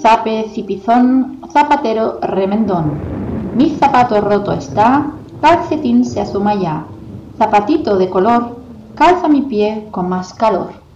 zape, zipizón, zapatero, remendón. Mi zapato roto está, calcetín se asuma ya. Zapatito de color, calza mi pie con más calor.